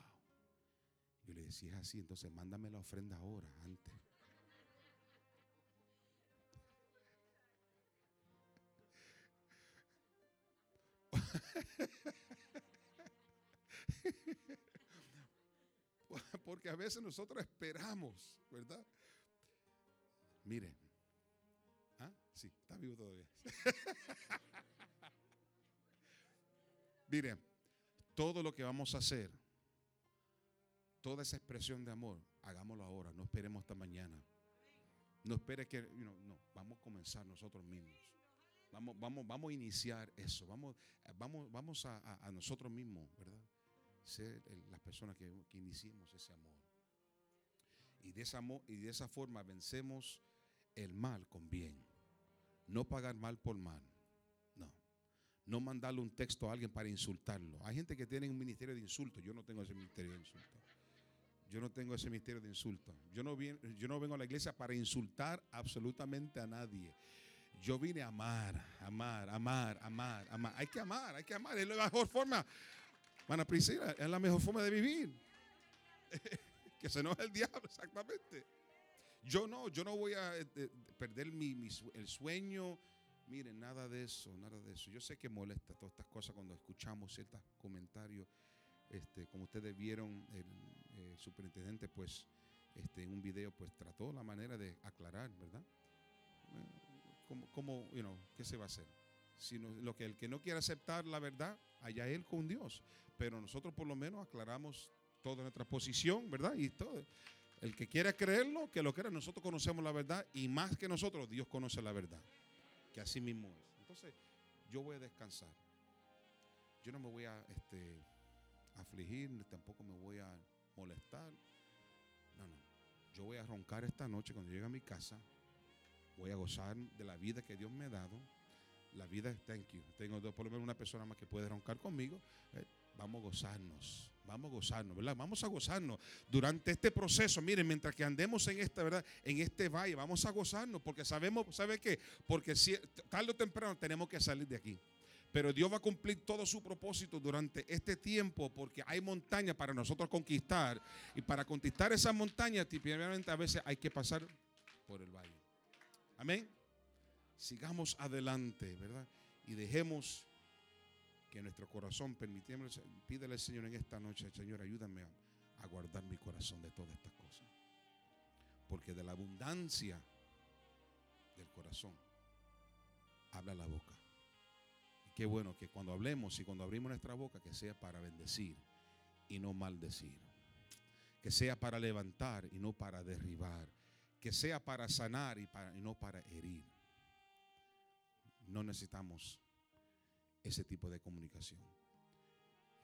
Decía, es así, entonces mándame la ofrenda ahora, antes. (laughs) Porque a veces nosotros esperamos, ¿verdad? Mire. ¿Ah? Sí, está vivo todavía. (laughs) Mire, todo lo que vamos a hacer toda esa expresión de amor, hagámoslo ahora, no esperemos hasta mañana. No espere que, no, vamos a comenzar nosotros mismos. Vamos, vamos, vamos a iniciar eso. Vamos, vamos, vamos a, nosotros mismos, ¿verdad? Ser las personas que, que iniciemos ese amor. Y de, esa, y de esa forma vencemos el mal con bien. No pagar mal por mal. No. No mandarle un texto a alguien para insultarlo. Hay gente que tiene un ministerio de insulto. Yo no tengo ese ministerio de insulto. Yo no tengo ese misterio de insulto. Yo no, yo no vengo a la iglesia para insultar absolutamente a nadie. Yo vine a amar, amar, amar, amar, amar. Hay que amar, hay que amar. Es la mejor forma. Mana Priscila, es la mejor forma de vivir. (laughs) que se enoje el diablo, exactamente. Yo no, yo no voy a eh, perder mi, el sueño. Miren, nada de eso, nada de eso. Yo sé que molesta todas estas cosas cuando escuchamos ciertos comentarios. Este, como ustedes vieron, el, el superintendente pues este, en un video pues trató la manera de aclarar, ¿verdad? ¿Cómo, cómo you know, ¿Qué se va a hacer? Sino lo que el que no quiere aceptar la verdad, allá él con Dios. Pero nosotros por lo menos aclaramos toda nuestra posición, ¿verdad? Y todo. El que quiera creerlo, que lo crea. Nosotros conocemos la verdad y más que nosotros, Dios conoce la verdad. Que así mismo es. Entonces, yo voy a descansar. Yo no me voy a este, afligir, tampoco me voy a molestar. No, no. Yo voy a roncar esta noche cuando llegue a mi casa. Voy a gozar de la vida que Dios me ha dado. La vida, thank you. Tengo por lo menos una persona más que puede roncar conmigo. Eh, vamos a gozarnos. Vamos a gozarnos, ¿verdad? Vamos a gozarnos durante este proceso. Miren, mientras que andemos en esta, ¿verdad? En este valle, vamos a gozarnos porque sabemos, ¿sabe qué? Porque si, tarde o temprano tenemos que salir de aquí. Pero Dios va a cumplir todo su propósito durante este tiempo porque hay montañas para nosotros conquistar. Y para conquistar esas montañas, típicamente a veces hay que pasar por el valle. Amén. Sigamos adelante, ¿verdad? Y dejemos que nuestro corazón, permitimos, pídele al Señor en esta noche, Señor, ayúdame a, a guardar mi corazón de todas estas cosas. Porque de la abundancia del corazón habla la boca. Qué bueno que cuando hablemos y cuando abrimos nuestra boca, que sea para bendecir y no maldecir. Que sea para levantar y no para derribar. Que sea para sanar y, no para herir. No necesitamos ese tipo de comunicación.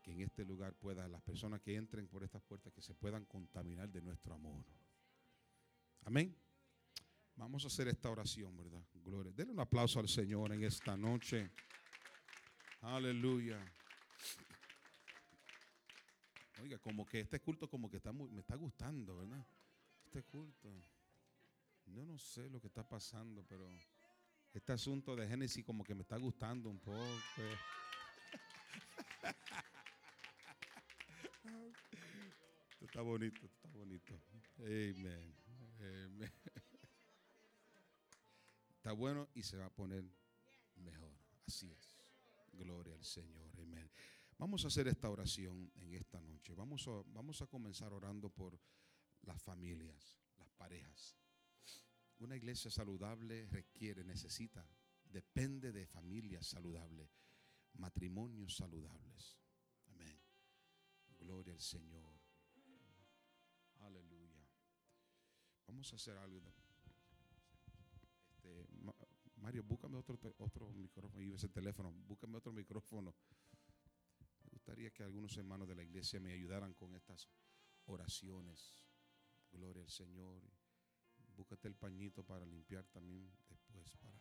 Que en este lugar puedan las personas que entren por estas puertas que se puedan contaminar de nuestro amor. Amén. Vamos a hacer esta oración, ¿verdad? Gloria. Denle un aplauso al Señor en esta noche. Aleluya. Oiga, como que este culto como que está me está gustando, ¿verdad? Este culto. Yo no sé lo que está pasando, pero este asunto de Génesis como que me está gustando un poco. está bonito, está bonito. Amen. Está bueno y se va a poner mejor. Así es. Gloria al Señor. Vamos a hacer esta oración en esta noche. Vamos a, vamos a comenzar orando por las familias, las parejas. Una iglesia saludable requiere, necesita, depende de familias saludables, matrimonios saludables. Amén. Gloria al Señor. Aleluya. Vamos a hacer algo. Este, Mario, búscame otro, otro micrófono. Y ese teléfono, búscame otro micrófono. Me gustaría que algunos hermanos de la iglesia me ayudaran con estas oraciones. Gloria al Señor. Búscate el pañito para limpiar también después. Para...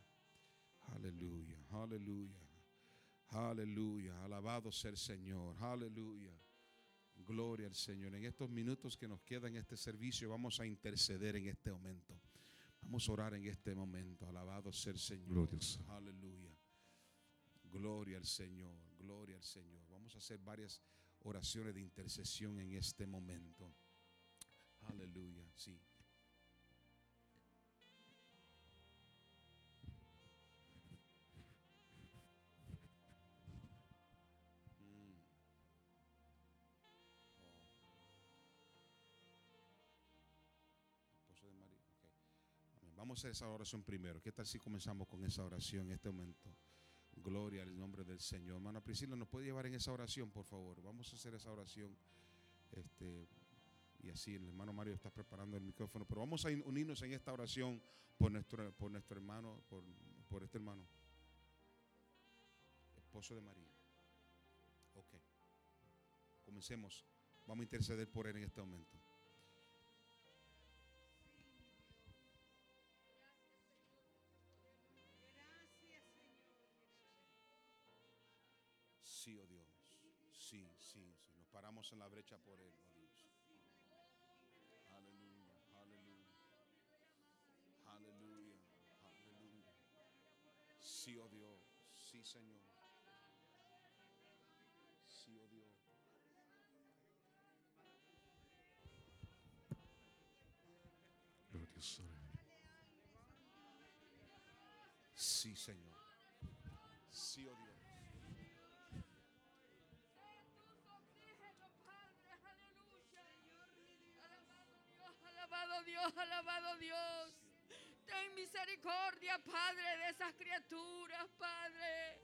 Aleluya, aleluya, aleluya. Alabado sea el Señor. Aleluya. Gloria al Señor. En estos minutos que nos quedan en este servicio vamos a interceder en este momento. Vamos a orar en este momento. Alabado sea el Señor. Aleluya. Gloria al Señor. Gloria al Señor. Vamos a hacer varias oraciones de intercesión en este momento. Aleluya. Sí. Vamos a hacer esa oración primero. ¿Qué tal si comenzamos con esa oración en este momento? Gloria al nombre del Señor. Hermana Priscila, ¿nos puede llevar en esa oración, por favor? Vamos a hacer esa oración. Este, y así el hermano Mario está preparando el micrófono. Pero vamos a unirnos en esta oración por nuestro, por nuestro hermano, por, por este hermano. Esposo de María. Ok. Comencemos. Vamos a interceder por él en este momento. Sí, oh Dios. Sí, sí, sí. Nos paramos en la brecha por Él, oh Dios. Aleluya, aleluya. Aleluya, aleluya. Sí, oh Dios. Sí, Señor. Sí, oh Dios. Sí, Señor. Sí, oh Dios. Dios, alabado Dios. Ten misericordia, Padre, de esas criaturas, Padre.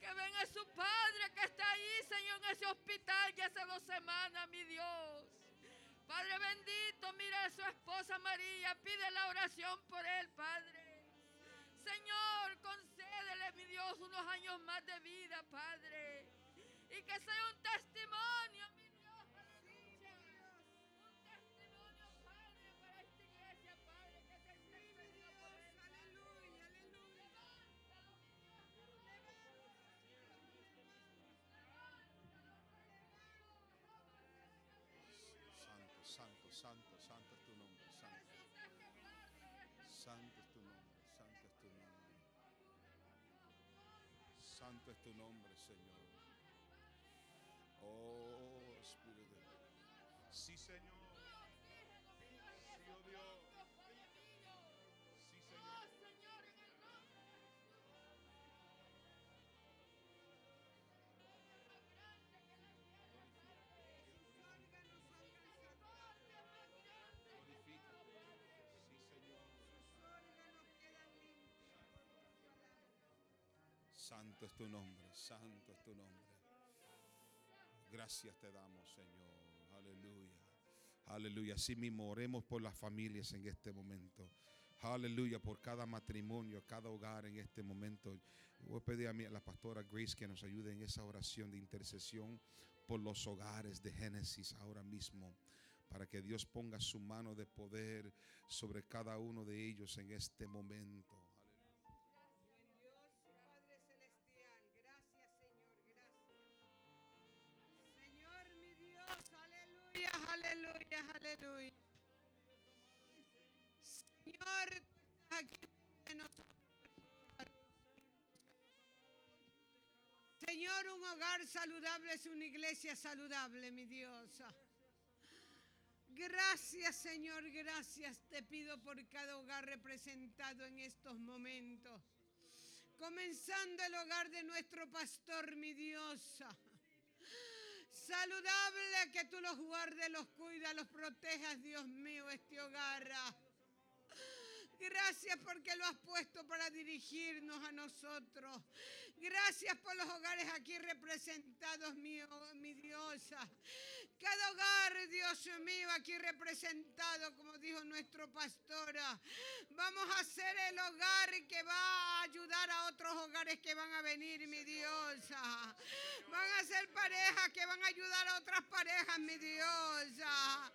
Que venga su Padre que está ahí, Señor, en ese hospital ya hace dos semanas, mi Dios. Padre bendito, mira a su esposa María, pide la oración por él, Padre. Señor, concédele, mi Dios, unos años más de vida, Padre. Y que sea un testimonio, mi es tu nombre, Señor. Oh, Espíritu. Sí, Señor. Santo es tu nombre, santo es tu nombre. Gracias te damos, Señor. Aleluya. Aleluya. Así mismo oremos por las familias en este momento. Aleluya, por cada matrimonio, cada hogar en este momento. Voy a pedir a, la pastora Grace que nos ayude en esa oración de intercesión por los hogares de Génesis ahora mismo, para que Dios ponga su mano de poder sobre cada uno de ellos en este momento. Aleluya. Señor, aquí Señor, un hogar saludable es una iglesia saludable, mi Dios. Gracias, Señor, gracias te pido por cada hogar representado en estos momentos. Comenzando el hogar de nuestro pastor, mi Dios saludable, que tú los guardes, los cuidas, los protejas, Dios mío, este hogar. Gracias porque lo has puesto para dirigirnos a nosotros. Gracias por los hogares aquí representados, mi, mi diosa. Cada hogar, Dios mío, aquí representado, como dijo nuestro pastora. Vamos a ser el hogar que va a ayudar a otros hogares que van a venir, mi diosa. Van a ser parejas que van a ayudar a otras parejas, mi diosa.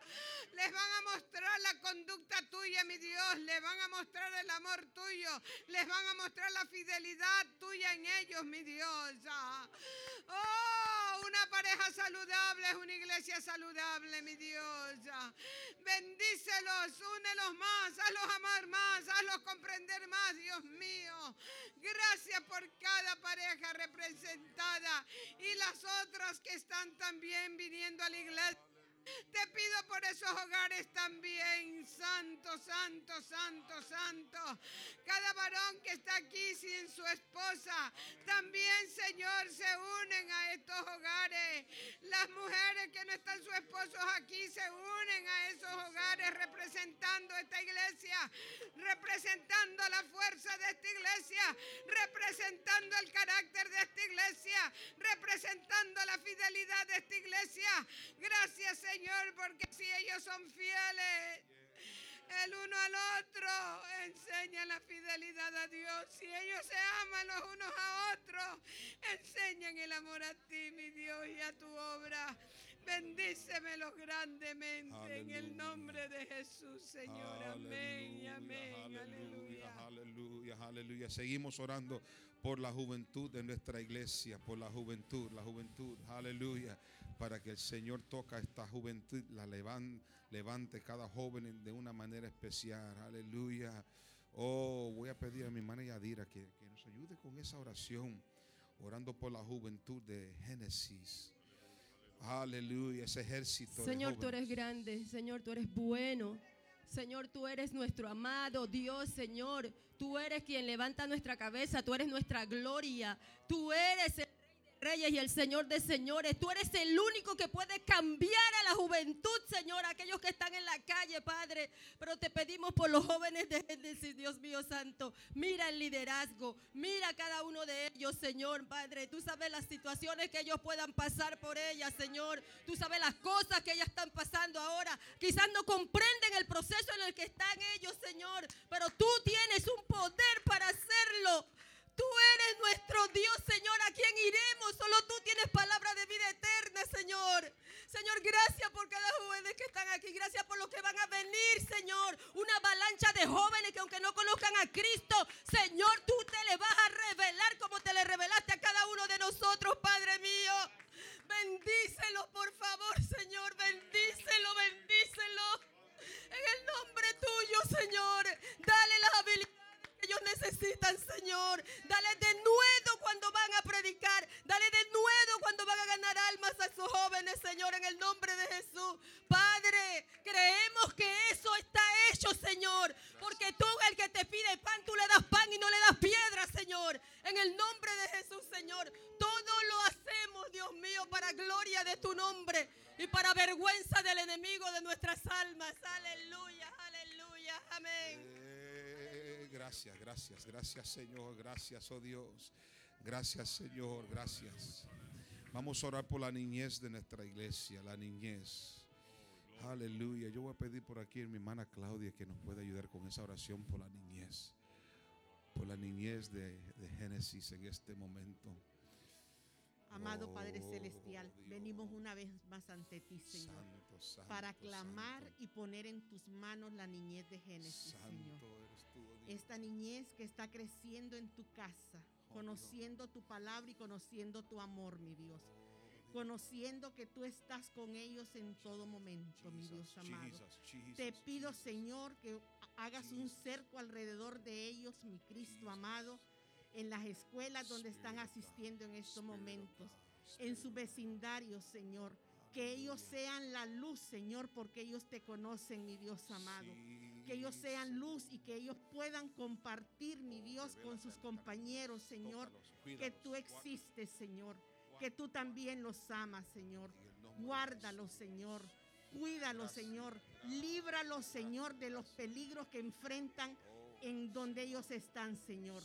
Les van a mostrar la conducta tuya, mi Dios. Les van a mostrar el amor tuyo. Les van a mostrar la fidelidad tuya en ellos, mi diosa. Oh, una pareja saludable es una iglesia saludable, mi diosa. Bendícelos, únelos más, hazlos amar más, hazlos comprender más, Dios mío. Gracias por cada pareja representada y las otras que están también viniendo a la iglesia. Te pido por esos hogares también, santo, santo, santo, santo. Cada varón que está aquí sin su esposa, también, Señor, se unen a estos hogares. Las mujeres que no están sus esposos aquí se unen a esos hogares representando esta iglesia, representando la fuerza de esta iglesia, representando el carácter de esta iglesia, representando la fidelidad de esta iglesia. Gracias, Señor Señor, porque si ellos son fieles el uno al otro, enseña la fidelidad a Dios. Si ellos se aman los unos a otros, enseñan el amor a ti, mi Dios, y a tu obra. Bendícemelos grandemente en el nombre de Jesús, Señor. Amén y amén. Aleluya. Aleluya, aleluya. Seguimos orando por la juventud de nuestra iglesia, por la juventud, la juventud. Aleluya para que el Señor toca a esta juventud, la levante, levante cada joven de una manera especial. Aleluya. Oh, voy a pedir a mi hermana Yadira que, que nos ayude con esa oración, orando por la juventud de Génesis. Aleluya, ese ejército. Señor, tú eres grande, Señor, tú eres bueno. Señor, tú eres nuestro amado Dios, Señor. Tú eres quien levanta nuestra cabeza, tú eres nuestra gloria. Tú eres el reyes y el Señor de señores. Tú eres el único que puede cambiar a la juventud, Señor, aquellos que están en la calle, Padre. Pero te pedimos por los jóvenes de Génesis, Dios mío santo. Mira el liderazgo, mira cada uno de ellos, Señor, Padre. Tú sabes las situaciones que ellos puedan pasar por ellas, Señor. Tú sabes las cosas que ellas están pasando ahora. Quizás no comprenden el proceso en el que están ellos, Señor. Pero tú tienes un poder para hacerlo. Tú eres nuestro Dios, Señor, a quien iremos. Solo tú tienes palabra de vida eterna, Señor. Señor, gracias por cada jóvenes que están aquí. Gracias por los que van a venir, Señor. Una avalancha de jóvenes que aunque no conozcan a Cristo, Señor, tú te le vas a revelar como te le revelaste a cada uno de nosotros, Padre mío. Bendícelo, por favor, Señor. Bendícelo, bendícelo. En el nombre tuyo, Señor. Dale las habilidades ellos necesitan, Señor. Dale de nuevo cuando van a predicar. Dale de nuevo cuando van a ganar almas a esos jóvenes, Señor, en el nombre de Jesús. Padre, creemos que eso está hecho, Señor. Porque tú, el que te pide pan, tú le das pan y no le das piedra, Señor. En el nombre de Jesús, Señor. Todo lo hacemos, Dios mío, para gloria de tu nombre y para vergüenza del enemigo de nuestras almas. Aleluya, aleluya, amén. Gracias, gracias, gracias Señor, gracias, oh Dios. Gracias Señor, gracias. Vamos a orar por la niñez de nuestra iglesia, la niñez. Aleluya. Yo voy a pedir por aquí a mi hermana Claudia que nos pueda ayudar con esa oración por la niñez. Por la niñez de, Génesis en este momento. Amado Padre oh, Celestial, venimos una vez más ante ti, Señor, para clamar y poner en tus manos la niñez de Génesis, Señor esta niñez que está creciendo en tu casa, conociendo tu palabra y conociendo tu amor, mi Dios. Conociendo que tú estás con ellos en todo momento, mi Dios amado. Te pido, Señor, que hagas un cerco alrededor de ellos, mi Cristo amado, en las escuelas donde están asistiendo en estos momentos, en su vecindario, Señor. Que ellos sean la luz, Señor, porque ellos te conocen, mi Dios amado que ellos sean luz y que ellos puedan compartir, mi Dios, con sus compañeros, Señor, que tú existes, Señor, que tú también los amas, Señor. Guárdalos, Señor. Cuídalos, Señor. Líbralos, Señor, de los peligros que enfrentan en donde ellos están, Señor.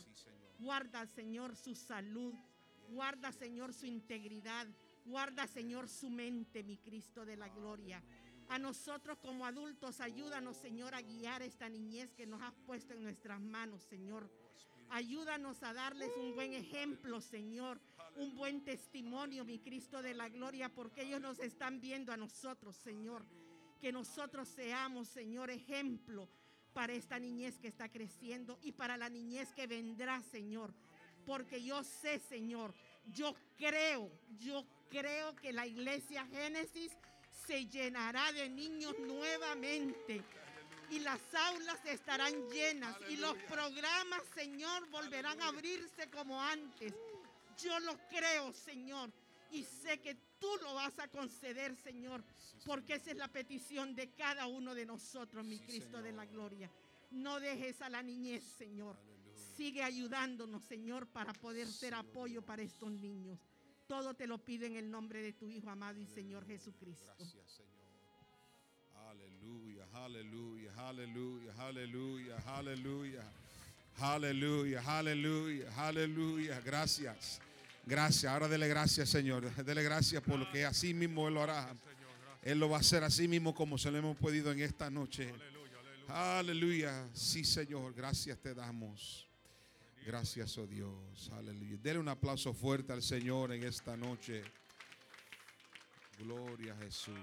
Guarda, Señor, su salud. Guarda, Señor, su integridad. Guarda, Señor, su mente, mi Cristo de la gloria. A nosotros como adultos, ayúdanos, Señor, a guiar esta niñez que nos has puesto en nuestras manos, Señor. Ayúdanos a darles un buen ejemplo, Señor. Un buen testimonio, mi Cristo de la gloria, porque ellos nos están viendo a nosotros, Señor. Que nosotros seamos, Señor, ejemplo para esta niñez que está creciendo y para la niñez que vendrá, Señor. Porque yo sé, Señor, yo creo, yo creo que la iglesia Génesis se llenará de niños nuevamente. Y las aulas estarán llenas y los programas, Señor, volverán a abrirse como antes. Yo lo creo, Señor, y sé que tú lo vas a conceder, Señor, porque esa es la petición de cada uno de nosotros, mi Sí, Cristo de la gloria. No dejes a la niñez, Señor. Sigue ayudándonos, Señor, para poder ser apoyo para estos niños. Todo te lo pido en el nombre de tu Hijo amado y Señor Jesucristo. Gracias, Señor. Aleluya, aleluya, aleluya, aleluya, aleluya. Aleluya, aleluya, aleluya. Gracias. Gracias. Ahora dele gracias, Señor. Dele gracias por lo que así mismo Él lo hará. Él lo va a hacer así mismo como se lo hemos pedido en esta noche. Aleluya. Sí, Señor. Gracias te damos. Gracias, oh Dios. Aleluya. Dele un aplauso fuerte al Señor en esta noche. Gloria a Jesús.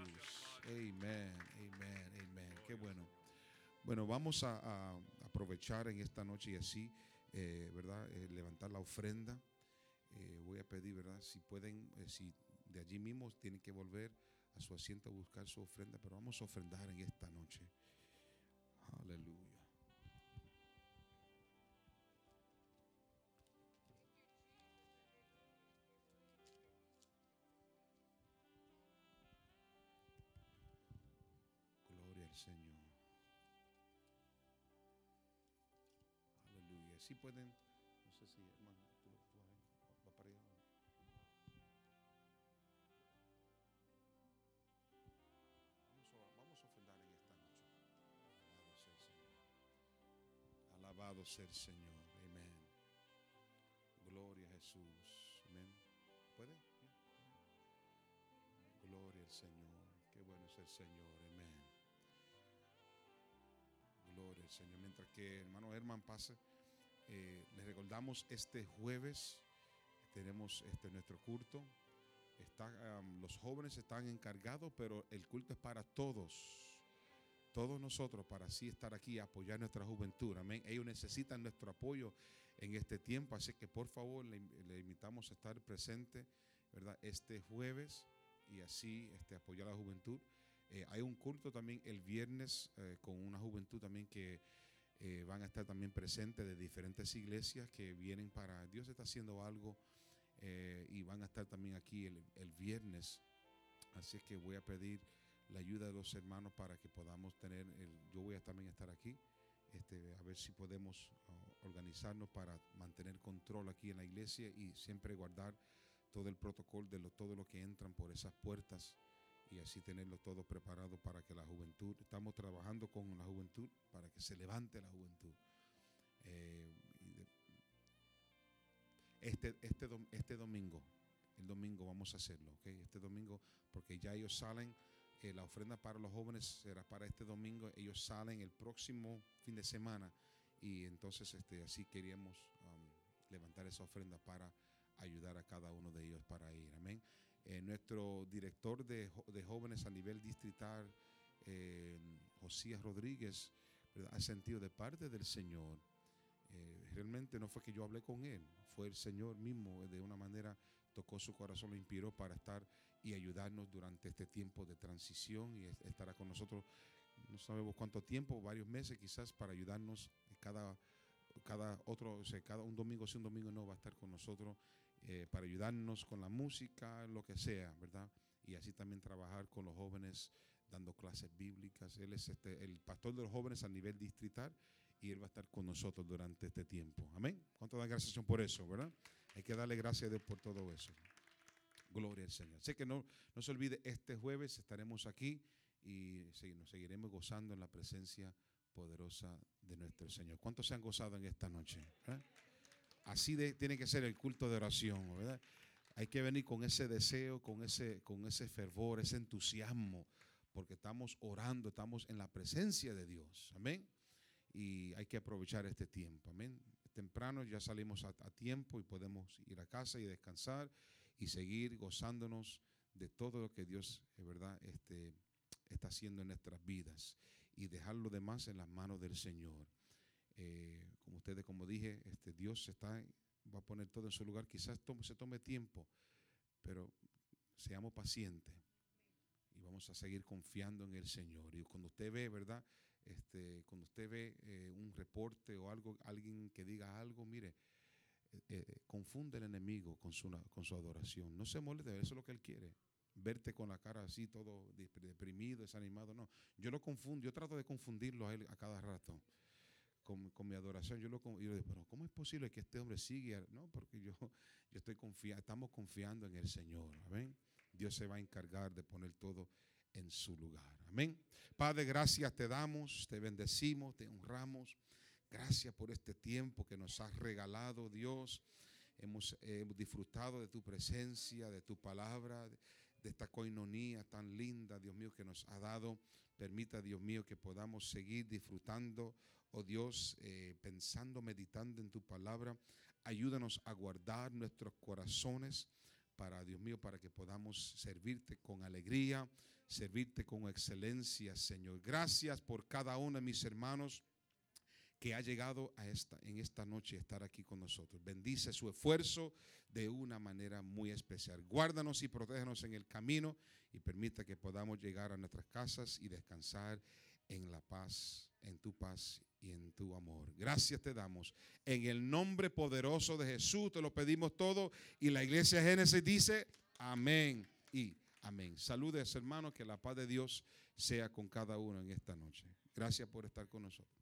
Amén, amén, amén. Qué bueno. Bueno, vamos a, aprovechar en esta noche y así, eh, ¿verdad? Eh, levantar la ofrenda. Eh, voy a pedir, ¿verdad? Si pueden, si de allí mismo tienen que volver a su asiento a buscar su ofrenda, pero vamos a ofrendar en esta noche. Pueden, no sé si, hermano, tú, tú ahí, va- va para allá. Vamos a, vamos esta noche. Alabado sea el Señor. Alabado sea el Señor. Amén. Gloria a Jesús. Amén. ¿Puede? Gloria al Señor. Qué bueno es el Señor. Amén. Gloria al Señor. Mientras que hermano Herman pase, eh, les recordamos este jueves tenemos este nuestro culto. Está, am, los jóvenes están encargados, pero el culto es para todos. Todos nosotros para así estar aquí apoyar nuestra juventud. Amén. Ellos necesitan nuestro apoyo en este tiempo, así que por favor le, le invitamos a estar presente, ¿verdad? Este jueves y así este, apoyar a la juventud. Eh, hay un culto también el viernes eh, con una juventud también que eh, van a estar también presentes de diferentes iglesias que vienen para, Dios está haciendo algo eh, y van a estar también aquí el, el viernes. Así es que voy a pedir la ayuda de los hermanos para que podamos tener, el, yo voy a también estar aquí, este, a ver si podemos organizarnos para mantener control aquí en la iglesia y siempre guardar todo el protocolo de lo, todo lo que entran por esas puertas y así tenerlo todo preparado para que la juventud, estamos trabajando con la juventud para que se levante la juventud. Eh, este, este, este domingo, el domingo vamos a hacerlo, ¿ok? Este domingo, porque ya ellos salen, eh, la ofrenda para los jóvenes será para este domingo, ellos salen el próximo fin de semana y entonces este, así queríamos um, levantar esa ofrenda para ayudar a cada uno de ellos para ir, amén. Eh, nuestro director de, de jóvenes a nivel distrital, eh, Josías Rodríguez, ¿verdad? ha sentido de parte del Señor. eh, realmente no fue que yo hablé con él, fue el Señor mismo, eh, de una manera tocó su corazón, lo inspiró para estar y ayudarnos durante este tiempo de transición y es- estará con nosotros, no sabemos cuánto tiempo, varios meses quizás, para ayudarnos cada, cada otro, o sea, cada un domingo, si un domingo no va a estar con nosotros eh, para ayudarnos con la música, lo que sea, ¿verdad? Y así también trabajar con los jóvenes dando clases bíblicas. Él es este, el pastor de los jóvenes a nivel distrital y él va a estar con nosotros durante este tiempo. Amén. ¿Cuánto dan gracias por eso, verdad? Hay que darle gracias a Dios por todo eso. Gloria al Señor. Sé que no, no se olvide, este jueves estaremos aquí y nos seguiremos gozando en la presencia poderosa de nuestro Señor. ¿Cuántos se han gozado en esta noche? ¿Eh? Así de, tiene que ser el culto de oración, ¿verdad? Hay que venir con ese deseo, con ese, con ese fervor, ese entusiasmo, porque estamos orando, estamos en la presencia de Dios. Amén. Y hay que aprovechar este tiempo. Amén. Temprano ya salimos a, tiempo y podemos ir a casa y descansar y seguir gozándonos de todo lo que Dios, es verdad, este, está haciendo en nuestras vidas y dejar lo demás en las manos del Señor. Eh, como ustedes, como dije, este, Dios está, va a poner todo en su lugar. Quizás se tome tiempo, pero seamos pacientes y vamos a seguir confiando en el Señor. Y cuando usted ve, ¿verdad? Este, cuando usted ve eh, un reporte o algo, alguien que diga algo, mire, eh, confunde el enemigo con su, con su adoración. No se moleste, eso es lo que él quiere verte con la cara así, todo deprimido, desanimado. No, yo lo confundo, yo trato de confundirlo a él a cada rato. Con, mi adoración, yo lo yo digo, pero ¿cómo es posible que este hombre siga? No, porque yo, yo estoy confiando, estamos confiando en el Señor. Amén. Dios se va a encargar de poner todo en su lugar. Amén. Padre, gracias te damos, te bendecimos, te honramos. Gracias por este tiempo que nos has regalado, Dios. Hemos, hemos disfrutado de tu presencia, de tu palabra, de esta coinonía tan linda, Dios mío, que nos ha dado. Permita, Dios mío, que podamos seguir disfrutando, oh Dios, eh, pensando, meditando en tu palabra. Ayúdanos a guardar nuestros corazones para, Dios mío, para que podamos servirte con alegría, servirte con excelencia, Señor. Gracias por cada uno de mis hermanos que ha llegado a esta, en esta noche a estar aquí con nosotros. Bendice su esfuerzo de una manera muy especial. Guárdanos y protégenos en el camino y permita que podamos llegar a nuestras casas y descansar en la paz, en tu paz y en tu amor. Gracias te damos. En el nombre poderoso de Jesús te lo pedimos todo y la iglesia Génesis dice amén y amén. Saludes hermanos, que la paz de Dios sea con cada uno en esta noche. Gracias por estar con nosotros.